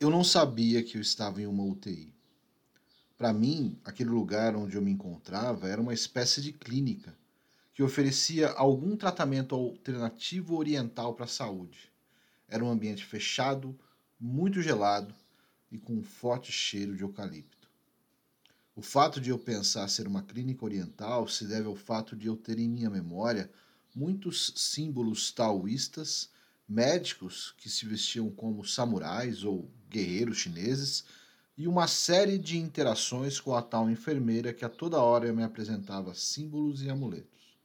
Eu não sabia que eu estava em uma UTI. Para mim, aquele lugar onde eu me encontrava era uma espécie de clínica que oferecia algum tratamento alternativo oriental para a saúde. Era um ambiente fechado, muito gelado e com um forte cheiro de eucalipto. O fato de eu pensar ser uma clínica oriental se deve ao fato de eu ter em minha memória muitos símbolos taoístas, médicos que se vestiam como samurais ou guerreiros chineses e uma série de interações com a tal enfermeira que a toda hora me apresentava símbolos e amuletos.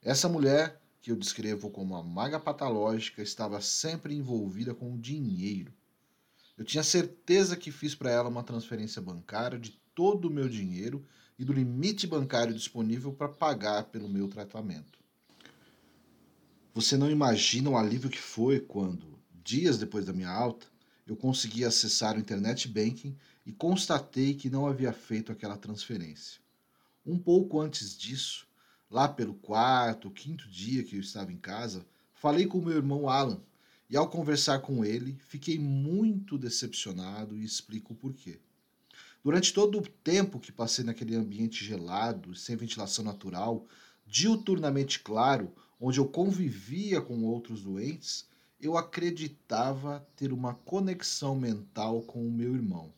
Essa mulher, que eu descrevo como a maga patológica, estava sempre envolvida com o dinheiro. Eu tinha certeza que fiz para ela uma transferência bancária de todo o meu dinheiro e do limite bancário disponível para pagar pelo meu tratamento. Você não imagina o alívio que foi quando, dias depois da minha alta, eu consegui acessar o Internet Banking e constatei que não havia feito aquela transferência. Um pouco antes disso, lá pelo quarto, quinto dia que eu estava em casa, falei com meu irmão Alan e, ao conversar com ele, fiquei muito decepcionado e explico o porquê. Durante todo o tempo que passei naquele ambiente gelado, sem ventilação natural, diuturnamente claro, onde eu convivia com outros doentes, eu acreditava ter uma conexão mental com o meu irmão.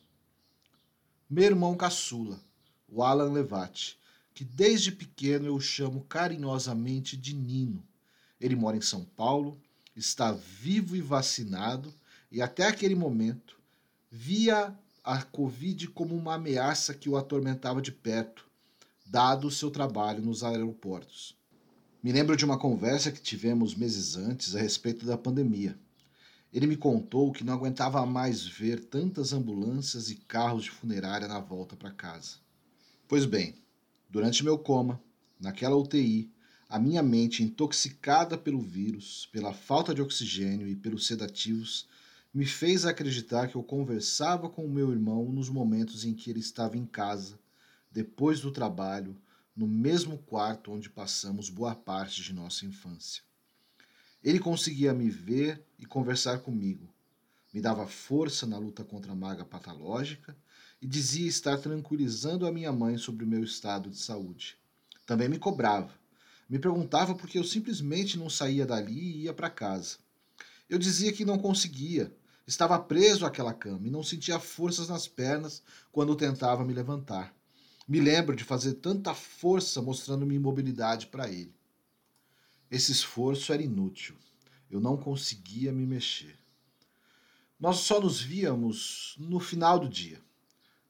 Meu irmão caçula, o Alan Levati, que desde pequeno eu chamo carinhosamente de Nino. Ele mora em São Paulo, está vivo e vacinado, e até aquele momento via a Covid como uma ameaça que o atormentava de perto, dado o seu trabalho nos aeroportos. Me lembro de uma conversa que tivemos meses antes a respeito da pandemia. Ele me contou que não aguentava mais ver tantas ambulâncias e carros de funerária na volta para casa. Pois bem, durante meu coma, naquela UTI, a minha mente intoxicada pelo vírus, pela falta de oxigênio e pelos sedativos, me fez acreditar que eu conversava com o meu irmão nos momentos em que ele estava em casa, depois do trabalho, no mesmo quarto onde passamos boa parte de nossa infância. Ele conseguia me ver e conversar comigo, me dava força na luta contra a maga patológica e dizia estar tranquilizando a minha mãe sobre o meu estado de saúde. Também me cobrava. Me perguntava por que eu simplesmente não saía dali e ia para casa. Eu dizia que não conseguia, estava preso àquela cama e não sentia forças nas pernas quando tentava me levantar. Me lembro de fazer tanta força mostrando minha imobilidade para ele. Esse esforço era inútil. Eu não conseguia me mexer. Nós só nos víamos no final do dia.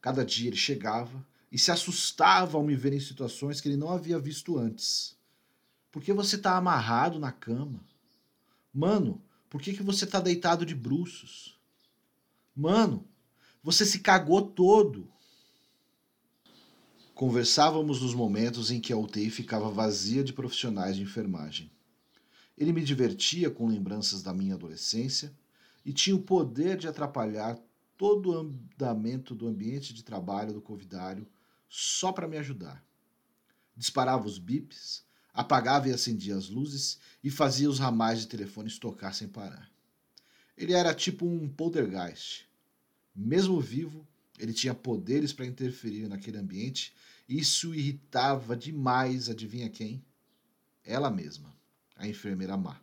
Cada dia ele chegava e se assustava ao me ver em situações que ele não havia visto antes. Por que você está amarrado na cama? Mano, por que, que você está deitado de bruços? Mano, você se cagou todo. Conversávamos nos momentos em que a UTI ficava vazia de profissionais de enfermagem. Ele me divertia com lembranças da minha adolescência e tinha o poder de atrapalhar todo o andamento do ambiente de trabalho do convidário só para me ajudar. Disparava os bips, apagava e acendia as luzes e fazia os ramais de telefones tocar sem parar. Ele era tipo um poltergeist. Mesmo vivo, ele tinha poderes para interferir naquele ambiente isso irritava demais, adivinha quem? Ela mesma, a enfermeira má.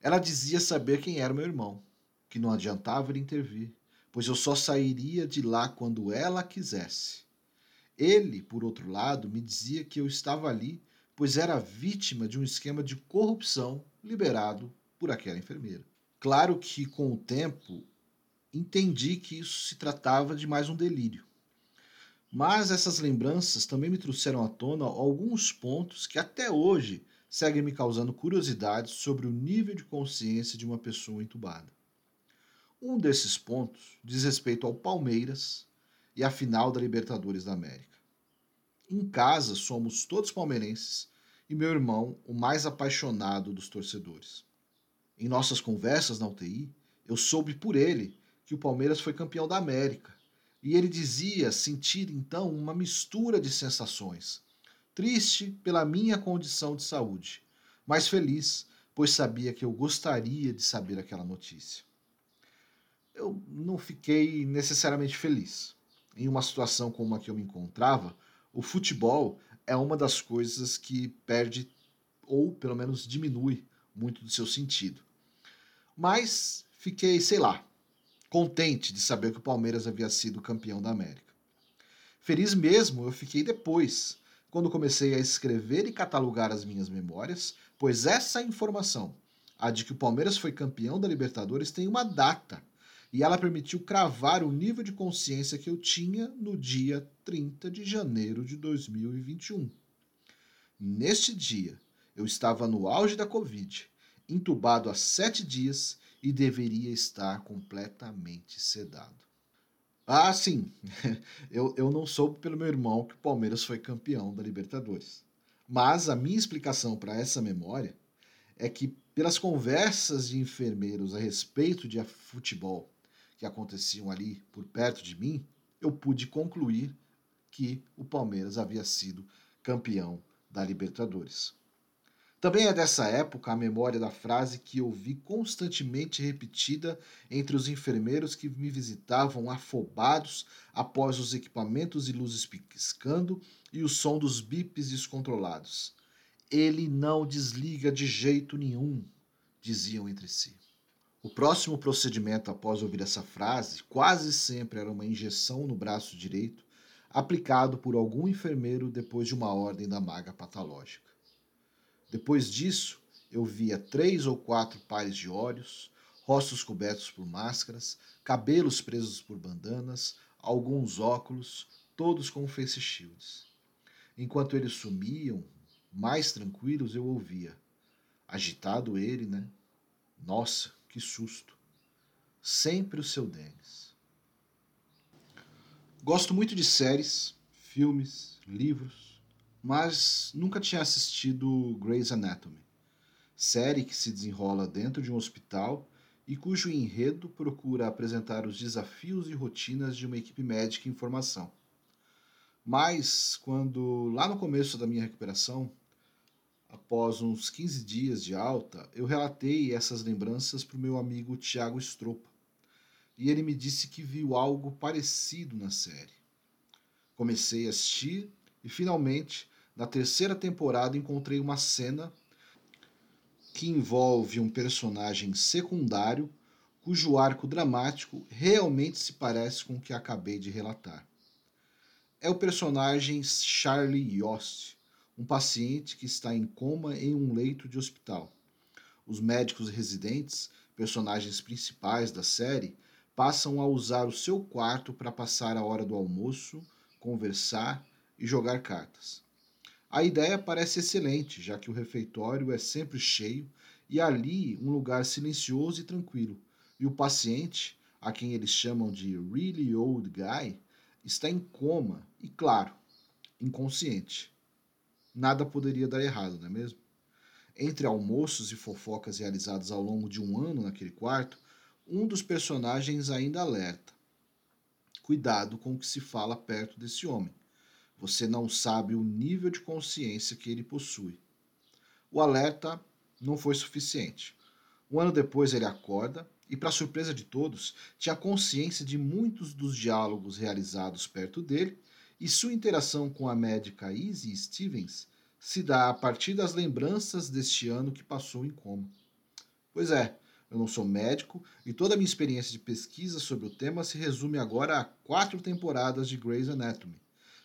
Ela dizia saber quem era meu irmão, que não adiantava ele intervir, pois eu só sairia de lá quando ela quisesse. Ele, por outro lado, me dizia que eu estava ali, pois era vítima de um esquema de corrupção liberado por aquela enfermeira. Claro que, com o tempo, entendi que isso se tratava de mais um delírio. Mas essas lembranças também me trouxeram à tona alguns pontos que até hoje seguem me causando curiosidade sobre o nível de consciência de uma pessoa entubada. Um desses pontos diz respeito ao Palmeiras e à final da Libertadores da América. Em casa somos todos palmeirenses e meu irmão o mais apaixonado dos torcedores. Em nossas conversas na UTI, eu soube por ele que o Palmeiras foi campeão da América. E ele dizia sentir então uma mistura de sensações. Triste pela minha condição de saúde, mas feliz, pois sabia que eu gostaria de saber aquela notícia. Eu não fiquei necessariamente feliz. Em uma situação como a que eu me encontrava, o futebol é uma das coisas que perde ou pelo menos diminui muito do seu sentido. Mas fiquei, sei lá, contente de saber que o Palmeiras havia sido campeão da América. Feliz mesmo eu fiquei depois, quando comecei a escrever e catalogar as minhas memórias, pois essa informação, a de que o Palmeiras foi campeão da Libertadores, tem uma data e ela permitiu cravar o nível de consciência que eu tinha no dia 30 de janeiro de 2021. Neste dia, eu estava no auge da Covid, entubado há sete dias e deveria estar completamente sedado. Ah, sim, eu, eu não soube pelo meu irmão que o Palmeiras foi campeão da Libertadores. Mas a minha explicação para essa memória é que, pelas conversas de enfermeiros a respeito de futebol que aconteciam ali por perto de mim, eu pude concluir que o Palmeiras havia sido campeão da Libertadores. Também é dessa época a memória da frase que eu vi constantemente repetida entre os enfermeiros que me visitavam afobados após os equipamentos e luzes piscando e o som dos bips descontrolados. Ele não desliga de jeito nenhum, diziam entre si. O próximo procedimento após ouvir essa frase quase sempre era uma injeção no braço direito, aplicado por algum enfermeiro depois de uma ordem da maga patológica. Depois disso, eu via três ou quatro pares de olhos, rostos cobertos por máscaras, cabelos presos por bandanas, alguns óculos, todos com face shields. Enquanto eles sumiam, mais tranquilos, eu ouvia. Agitado ele, né? Nossa, que susto. Sempre o seu Denis. Gosto muito de séries, filmes, livros, mas nunca tinha assistido Grey's Anatomy, série que se desenrola dentro de um hospital e cujo enredo procura apresentar os desafios e rotinas de uma equipe médica em formação. Mas, quando lá no começo da minha recuperação após uns 15 dias de alta, eu relatei essas lembranças para o meu amigo Tiago Stropa. E ele me disse que viu algo parecido na série. Comecei a assistir e finalmente, na terceira temporada, encontrei uma cena que envolve um personagem secundário cujo arco dramático realmente se parece com o que acabei de relatar. É o personagem Charlie Yost, um paciente que está em coma em um leito de hospital. Os médicos residentes, personagens principais da série, passam a usar o seu quarto para passar a hora do almoço, conversar e jogar cartas. A ideia parece excelente, já que o refeitório é sempre cheio e ali um lugar silencioso e tranquilo. E o paciente, a quem eles chamam de really old guy, está em coma e, claro, inconsciente nada poderia dar errado, não é mesmo? Entre almoços e fofocas realizados ao longo de um ano naquele quarto, um dos personagens ainda alerta. Cuidado com o que se fala perto desse homem. Você não sabe o nível de consciência que ele possui. O alerta não foi suficiente. Um ano depois ele acorda e, para surpresa de todos, tinha consciência de muitos dos diálogos realizados perto dele e sua interação com a médica Izzy Stevens se dá a partir das lembranças deste ano que passou em coma. Pois é, eu não sou médico e toda a minha experiência de pesquisa sobre o tema se resume agora a quatro temporadas de Grey's Anatomy.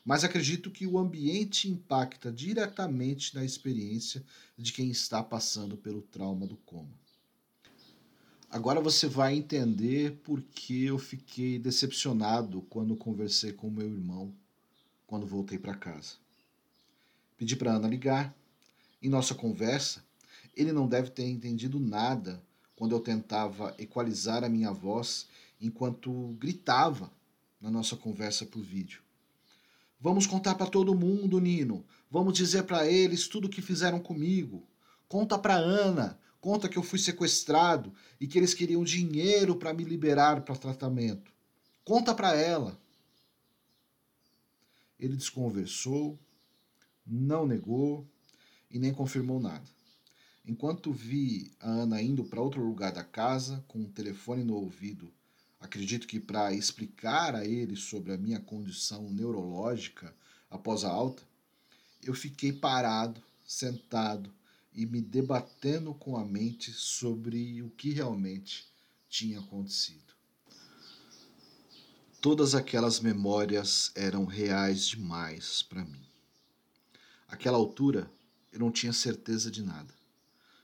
Mas acredito que o ambiente impacta diretamente na experiência de quem está passando pelo trauma do coma. Agora você vai entender por que eu fiquei decepcionado quando conversei com meu irmão quando voltei para casa. Pedi para Ana ligar. Em nossa conversa, ele não deve ter entendido nada quando eu tentava equalizar a minha voz enquanto gritava na nossa conversa por vídeo. Vamos contar para todo mundo, Nino. Vamos dizer para eles tudo o que fizeram comigo. Conta para Ana, conta que eu fui sequestrado e que eles queriam dinheiro para me liberar para tratamento. Conta para ela. Ele desconversou, não negou e nem confirmou nada. Enquanto vi a Ana indo para outro lugar da casa, com o telefone no ouvido, Acredito que para explicar a ele sobre a minha condição neurológica após a alta, eu fiquei parado, sentado e me debatendo com a mente sobre o que realmente tinha acontecido. Todas aquelas memórias eram reais demais para mim. Aquela altura, eu não tinha certeza de nada.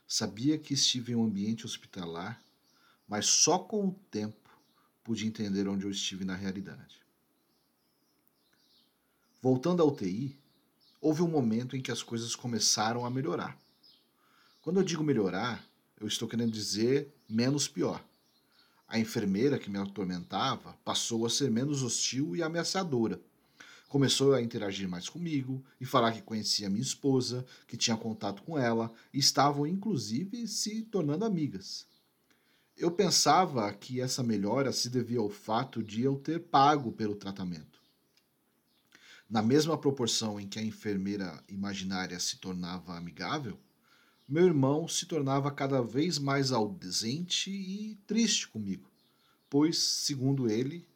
Sabia que estive em um ambiente hospitalar, mas só com o tempo pude entender onde eu estive na realidade. Voltando à UTI, houve um momento em que as coisas começaram a melhorar. Quando eu digo melhorar, eu estou querendo dizer menos pior. A enfermeira que me atormentava passou a ser menos hostil e ameaçadora. Começou a interagir mais comigo e falar que conhecia minha esposa, que tinha contato com ela e estavam inclusive se tornando amigas. Eu pensava que essa melhora se devia ao fato de eu ter pago pelo tratamento. Na mesma proporção em que a enfermeira imaginária se tornava amigável, meu irmão se tornava cada vez mais ausente e triste comigo, pois, segundo ele,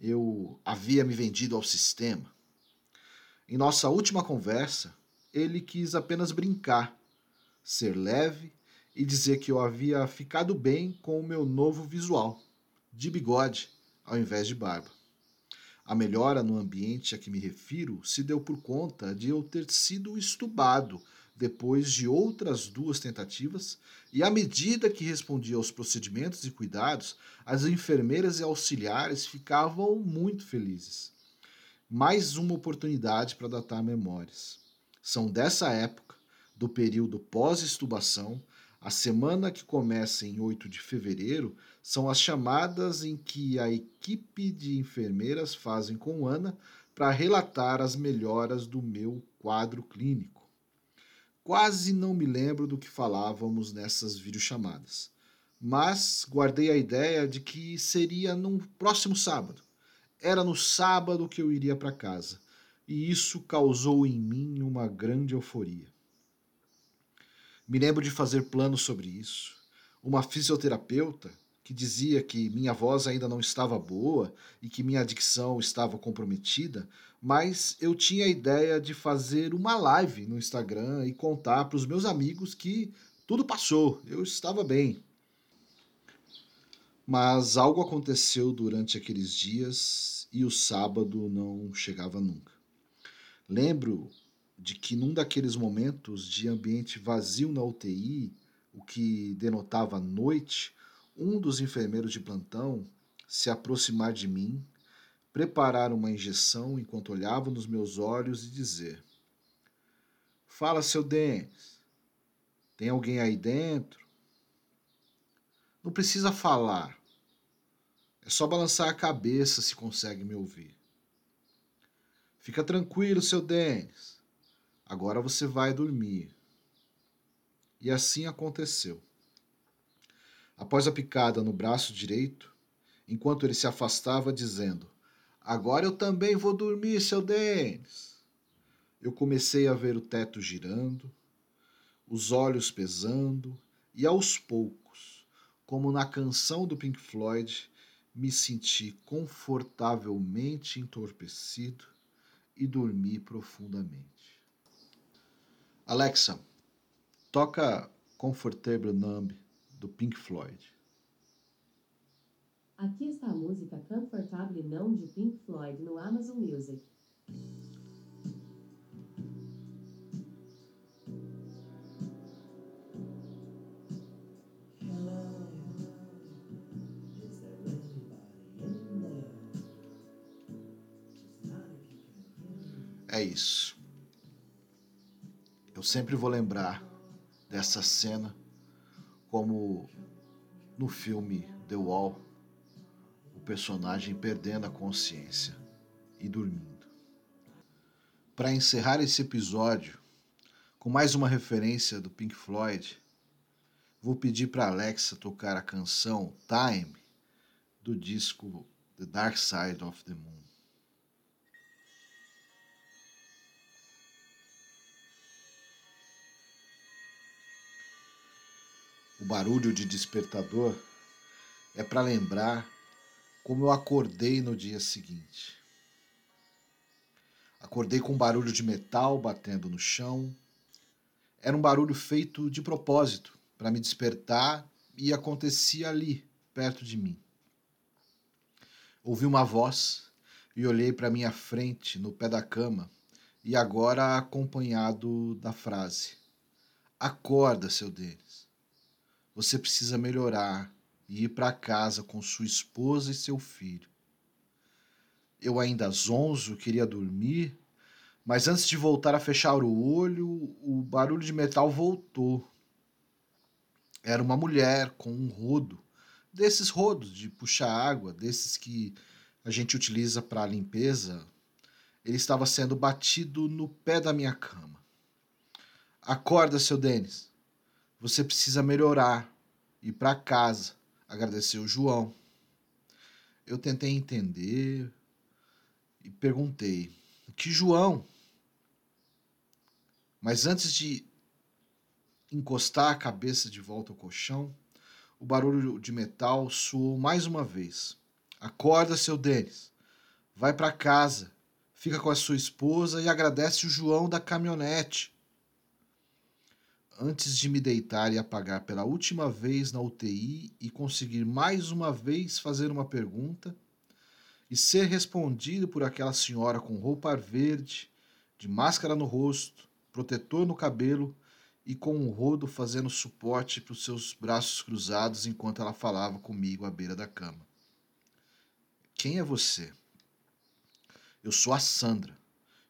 eu havia me vendido ao sistema. Em nossa última conversa, ele quis apenas brincar, ser leve e dizer que eu havia ficado bem com o meu novo visual, de bigode ao invés de barba. A melhora no ambiente a que me refiro se deu por conta de eu ter sido estubado depois de outras duas tentativas, e à medida que respondia aos procedimentos e cuidados, as enfermeiras e auxiliares ficavam muito felizes. Mais uma oportunidade para datar memórias. São dessa época, do período pós-estubação, a semana que começa em 8 de fevereiro são as chamadas em que a equipe de enfermeiras fazem com Ana para relatar as melhoras do meu quadro clínico. Quase não me lembro do que falávamos nessas videochamadas, mas guardei a ideia de que seria no próximo sábado. Era no sábado que eu iria para casa, e isso causou em mim uma grande euforia. Me lembro de fazer planos sobre isso. Uma fisioterapeuta que dizia que minha voz ainda não estava boa e que minha dicção estava comprometida, mas eu tinha a ideia de fazer uma live no Instagram e contar para os meus amigos que tudo passou, eu estava bem. Mas algo aconteceu durante aqueles dias e o sábado não chegava nunca. Lembro de que num daqueles momentos de ambiente vazio na UTI, o que denotava noite, um dos enfermeiros de plantão se aproximar de mim, preparar uma injeção enquanto olhava nos meus olhos e dizer: Fala, seu Denis, tem alguém aí dentro? Não precisa falar, é só balançar a cabeça se consegue me ouvir. Fica tranquilo, seu Denis. Agora você vai dormir. E assim aconteceu. Após a picada no braço direito, enquanto ele se afastava, dizendo: Agora eu também vou dormir, seu Denis. Eu comecei a ver o teto girando, os olhos pesando, e aos poucos, como na canção do Pink Floyd, me senti confortavelmente entorpecido e dormi profundamente. Alexa, toca Comfortable Numb do Pink Floyd. Aqui está a música Comfortable Numb de Pink Floyd no Amazon Music. É isso sempre vou lembrar dessa cena como no filme The Wall, o personagem perdendo a consciência e dormindo. Para encerrar esse episódio, com mais uma referência do Pink Floyd, vou pedir para Alexa tocar a canção Time do disco The Dark Side of the Moon. Barulho de despertador é para lembrar como eu acordei no dia seguinte. Acordei com um barulho de metal batendo no chão. Era um barulho feito de propósito para me despertar e acontecia ali, perto de mim. Ouvi uma voz e olhei para minha frente, no pé da cama, e agora acompanhado da frase: Acorda, seu Denis. Você precisa melhorar e ir para casa com sua esposa e seu filho. Eu ainda zonzo, queria dormir, mas antes de voltar a fechar o olho, o barulho de metal voltou. Era uma mulher com um rodo, desses rodos de puxar água, desses que a gente utiliza para limpeza. Ele estava sendo batido no pé da minha cama. Acorda, seu Denis. Você precisa melhorar. Ir para casa agradeceu João. Eu tentei entender e perguntei: Que João? Mas antes de encostar a cabeça de volta ao colchão, o barulho de metal soou mais uma vez. Acorda, seu Denis. Vai para casa. Fica com a sua esposa e agradece o João da caminhonete antes de me deitar e apagar pela última vez na UTI e conseguir mais uma vez fazer uma pergunta e ser respondido por aquela senhora com roupa verde, de máscara no rosto, protetor no cabelo e com um rodo fazendo suporte para os seus braços cruzados enquanto ela falava comigo à beira da cama. Quem é você? Eu sou a Sandra.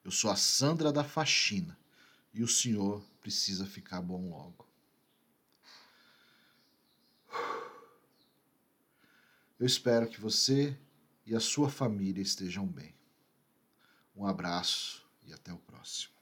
Eu sou a Sandra da faxina. E o senhor precisa ficar bom logo. Eu espero que você e a sua família estejam bem. Um abraço e até o próximo.